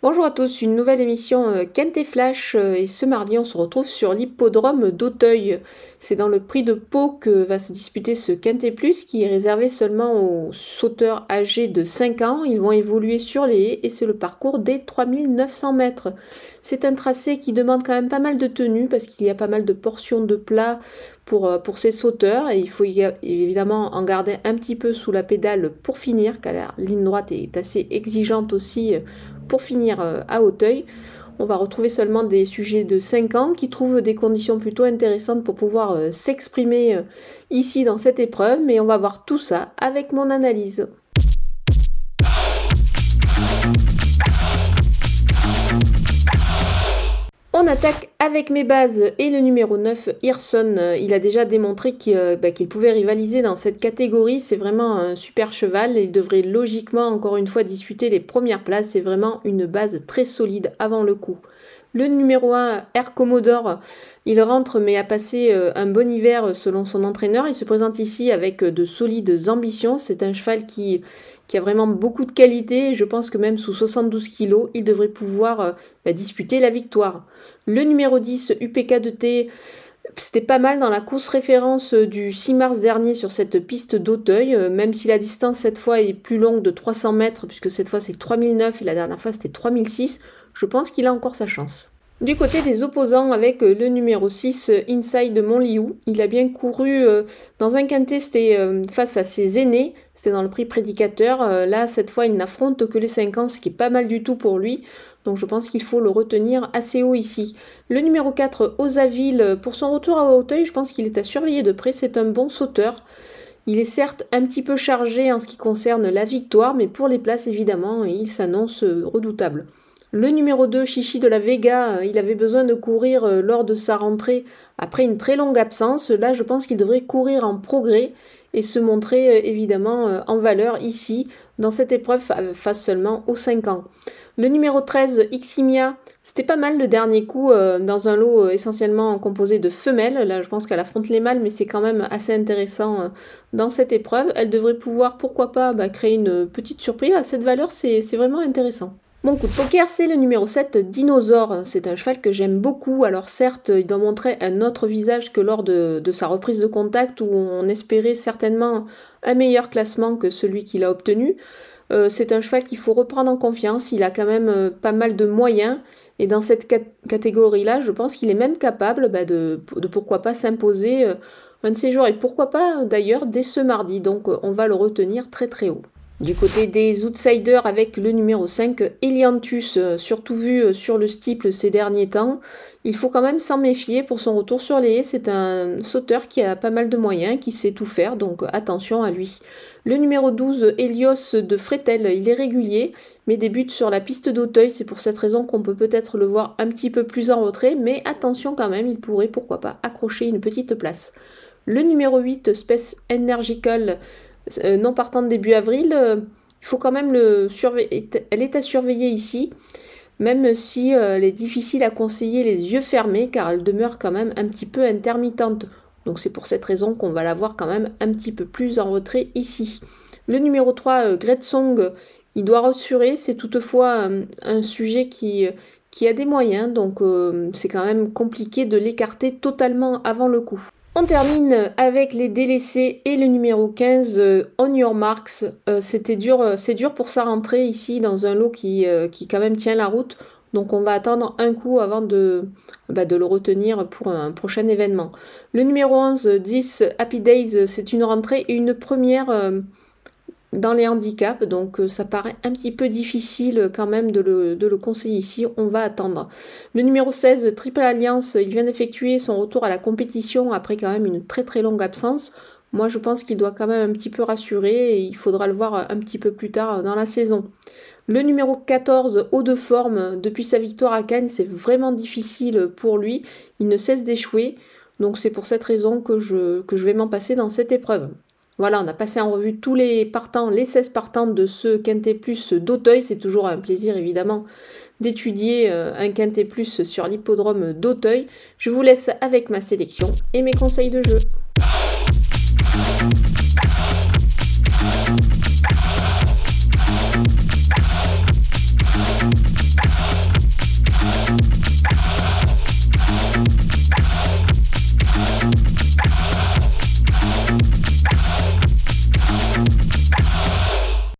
Bonjour à tous, une nouvelle émission euh, Kent Flash euh, et ce mardi on se retrouve sur l'hippodrome d'Auteuil. C'est dans le prix de Pau que va se disputer ce Quintet Plus qui est réservé seulement aux sauteurs âgés de 5 ans. Ils vont évoluer sur les haies et c'est le parcours des 3900 mètres. C'est un tracé qui demande quand même pas mal de tenue parce qu'il y a pas mal de portions de plat pour, euh, pour ces sauteurs et il faut évidemment en garder un petit peu sous la pédale pour finir car la ligne droite est assez exigeante aussi pour finir euh, à Hauteuil, on va retrouver seulement des sujets de 5 ans qui trouvent des conditions plutôt intéressantes pour pouvoir euh, s'exprimer euh, ici dans cette épreuve, mais on va voir tout ça avec mon analyse. On attaque avec mes bases et le numéro 9, Hirson. Il a déjà démontré euh, bah, qu'il pouvait rivaliser dans cette catégorie. C'est vraiment un super cheval. Il devrait logiquement encore une fois disputer les premières places. C'est vraiment une base très solide avant le coup. Le numéro 1, Air Commodore, il rentre mais a passé euh, un bon hiver selon son entraîneur. Il se présente ici avec de solides ambitions. C'est un cheval qui, a vraiment beaucoup de qualité. Je pense que même sous 72 kg, il devrait pouvoir euh, bah, disputer la victoire. Le numéro 10, UPK de T, c'était pas mal dans la course référence du 6 mars dernier sur cette piste d'Auteuil, euh, même si la distance cette fois est plus longue de 300 mètres, puisque cette fois c'est 3009 et la dernière fois c'était 3006, je pense qu'il a encore sa chance. Du côté des opposants, avec euh, le numéro 6, euh, Inside Montliou, il a bien couru euh, dans un quintet, c'était face à ses aînés, c'était dans le prix prédicateur. Là, cette fois, il n'affronte que les 5 ans, ce qui est pas mal du tout pour lui. Donc je pense qu'il faut le retenir assez haut ici. Le numéro 4, Osaville, pour son retour à Hauteuil, je pense qu'il est à surveiller de près, c'est un bon sauteur. Il est certes un petit peu chargé en ce qui concerne la victoire, mais pour les places, évidemment, il s'annonce redoutable. Le numéro 2, Chichi de la Vega, euh, il avait besoin de courir euh, lors de sa rentrée après une très longue absence. Là, je pense qu'il devrait courir en progrès et se montrer euh, évidemment en valeur ici, dans cette épreuve face seulement aux 5 ans. Le numéro 13, Ximia, c'était pas mal le dernier coup dans un lot essentiellement composé de femelles. Là, je pense qu'elle affronte les mâles, mais c'est quand même assez intéressant dans cette épreuve. Elle devrait pouvoir, pourquoi pas, bah, créer une petite surprise. À cette valeur, c'est vraiment intéressant. Mon coup de poker, c'est le numéro 7, Dinosaure. C'est un cheval que j'aime beaucoup. Alors certes, il doit montrer un autre visage que lors de, sa reprise de contact où on espérait certainement un meilleur classement que celui qu'il a obtenu. Euh, c'est un cheval qu'il faut reprendre en confiance. Il a quand même euh, pas mal de moyens. Et dans cette catégorie-là, je pense qu'il est même capable bah, de, pourquoi pas s'imposer euh, un de ces jours. Et pourquoi pas d'ailleurs dès ce mardi. Donc on va le retenir très très haut. Du côté des outsiders avec le numéro 5, Eliantus, euh, surtout vu euh, sur le steeple ces derniers temps, il faut quand même s'en méfier pour son retour sur les haies. C'est un sauteur qui a pas mal de moyens, qui sait tout faire, donc attention à lui. Le numéro 12, Helios de Fretel, il est régulier, mais débute sur la piste d'Auteuil. C'est pour cette raison qu'on peut peut-être le voir un petit peu plus en retrait, mais attention quand même, il pourrait pourquoi pas accrocher une petite place. Le numéro 8, Space Energical, non partant de début avril, euh, il faut quand même le surveiller. Elle est à surveiller ici, même si euh, elle est difficile à conseiller les yeux fermés, car elle demeure quand même un petit peu intermittente. Donc c'est pour cette raison qu'on va la voir quand même un petit peu plus en retrait ici. Le numéro 3, Great Song, il doit rassurer, c'est toutefois un sujet qui a des moyens, donc c'est quand même compliqué de l'écarter totalement avant le coup. On termine avec les délaissés et le numéro 15, euh, On Your Marks. Euh, c'était dur, euh, c'est dur pour sa rentrée ici dans un lot qui, qui quand même tient la route. Donc on va attendre un coup avant de, bah, de le retenir pour un prochain événement. Le numéro 11, 10, Happy Days, c'est une rentrée et une première dans les handicaps, donc euh, ça paraît un petit peu difficile quand même de le, conseiller ici, on va attendre. Le numéro 16, Triple Alliance, il vient d'effectuer son retour à la compétition après quand même une très très longue absence. Moi je pense qu'il doit quand même un petit peu rassurer et il faudra le voir un petit peu plus tard dans la saison. Le numéro 14, haut de forme, depuis sa victoire à Cannes, c'est vraiment difficile pour lui, il ne cesse d'échouer, donc c'est pour cette raison que je vais m'en passer dans cette épreuve. Voilà, on a passé en revue tous les partants, les 16 partants de ce Quintet Plus d'Auteuil. C'est toujours un plaisir évidemment d'étudier euh, un Quintet Plus sur l'hippodrome d'Auteuil. Je vous laisse avec ma sélection et mes conseils de jeu.